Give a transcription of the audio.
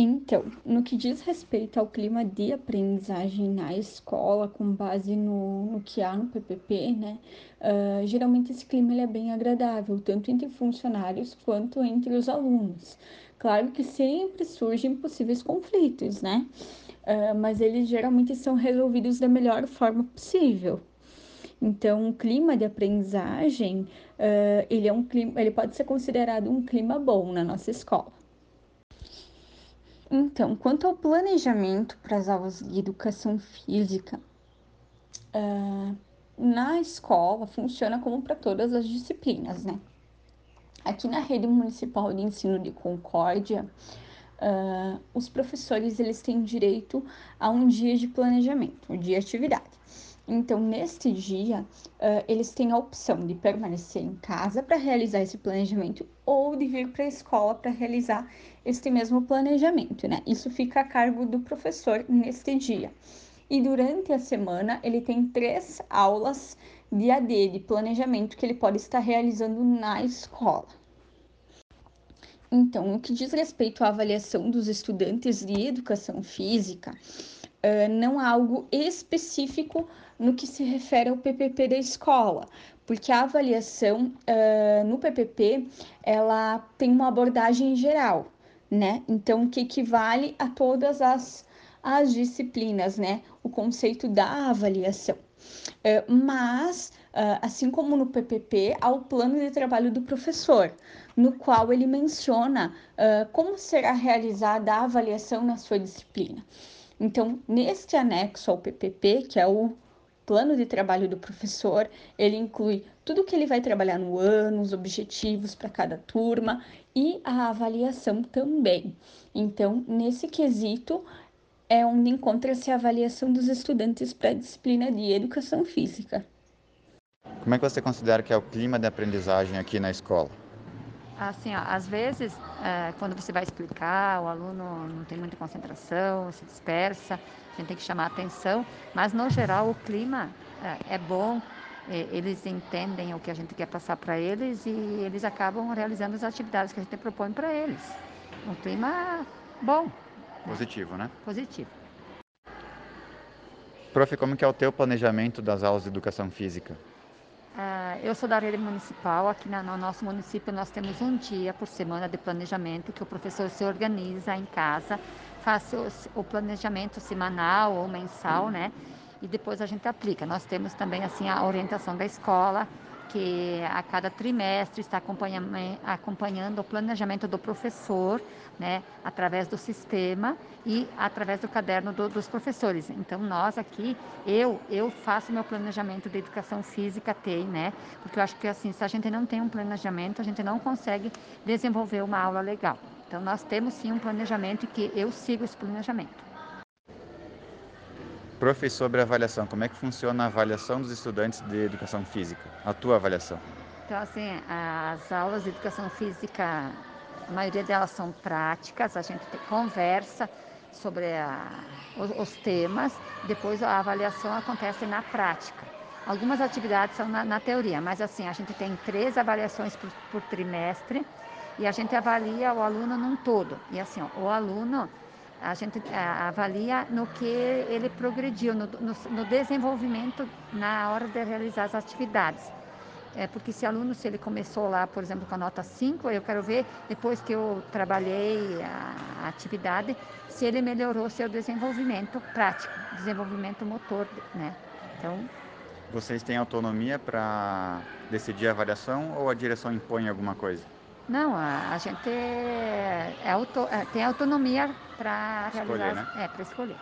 Então, no que diz respeito ao clima de aprendizagem na escola, com base no, no que há no PPP, né? Uh, geralmente esse clima ele é bem agradável, tanto entre funcionários quanto entre os alunos. Claro que sempre surgem possíveis conflitos, né? Uh, mas eles geralmente são resolvidos da melhor forma possível. Então, o clima de aprendizagem, uh, ele é um clima, ele pode ser considerado um clima bom na nossa escola. Então, quanto ao planejamento para as aulas de educação física, uh, na escola funciona como para todas as disciplinas, né? Aqui na rede municipal de ensino de Concórdia, uh, os professores eles têm direito a um dia de planejamento, um dia de atividade. Então, neste dia, uh, eles têm a opção de permanecer em casa para realizar esse planejamento ou de vir para a escola para realizar este mesmo planejamento, né? Isso fica a cargo do professor neste dia. E durante a semana, ele tem três aulas de AD, de planejamento, que ele pode estar realizando na escola. Então, o que diz respeito à avaliação dos estudantes de educação física, uh, não há algo específico no que se refere ao PPP da escola, porque a avaliação uh, no PPP ela tem uma abordagem geral, né? Então, que equivale a todas as, as disciplinas, né? O conceito da avaliação. Uh, mas, uh, assim como no PPP, há o plano de trabalho do professor, no qual ele menciona como será realizada a avaliação na sua disciplina. Então, neste anexo ao PPP, que é o plano de trabalho do professor, ele inclui tudo que ele vai trabalhar no ano, os objetivos para cada turma e a avaliação também. Então, nesse quesito, é onde encontra-se a avaliação dos estudantes para a disciplina de educação física. Como é que você considera que é o clima de aprendizagem aqui na escola? Assim, ó, às vezes, é, quando você vai explicar, o aluno não tem muita concentração, se dispersa, a gente tem que chamar a atenção, mas no geral o clima é, é bom, é, eles entendem o que a gente quer passar para eles e eles acabam realizando as atividades que a gente propõe para eles. Um clima bom. Positivo, né? Positivo. Prof, como que é o teu planejamento das aulas de educação física? Uh, eu sou da rede municipal. Aqui no nosso município nós temos um dia por semana de planejamento que o professor se organiza em casa, faz o planejamento semanal ou mensal, né? E depois a gente aplica. Nós temos também assim a orientação da escola, que a cada trimestre está acompanhando o planejamento do professor, né, através do sistema e através do caderno do, dos professores. Então nós aqui, eu eu faço meu planejamento de educação física TEI, né, porque eu acho que assim se a gente não tem um planejamento a gente não consegue desenvolver uma aula legal. Então nós temos sim um planejamento e que eu sigo esse planejamento. Prof, sobre a avaliação, como é que funciona a avaliação dos estudantes de educação física? A tua avaliação? Então, assim, as aulas de educação física, a maioria delas são práticas, a gente conversa sobre a, os, temas, depois a avaliação acontece na prática. Algumas atividades são na, na teoria, mas assim, a gente tem três avaliações por, por trimestre e a gente avalia o aluno num todo. E assim, ó, o aluno a gente avalia no que ele progrediu, no, no, no, desenvolvimento na hora de realizar as atividades. É porque esse aluno, se ele começou lá, por exemplo, com a nota 5, eu quero ver, depois que eu trabalhei a, a atividade, se ele melhorou seu desenvolvimento prático, desenvolvimento motor, né? Então... Vocês têm autonomia para decidir a avaliação ou a direção impõe alguma coisa? Não, a, a gente é, é auto, é, tem autonomia para realizar, né? é, para escolher.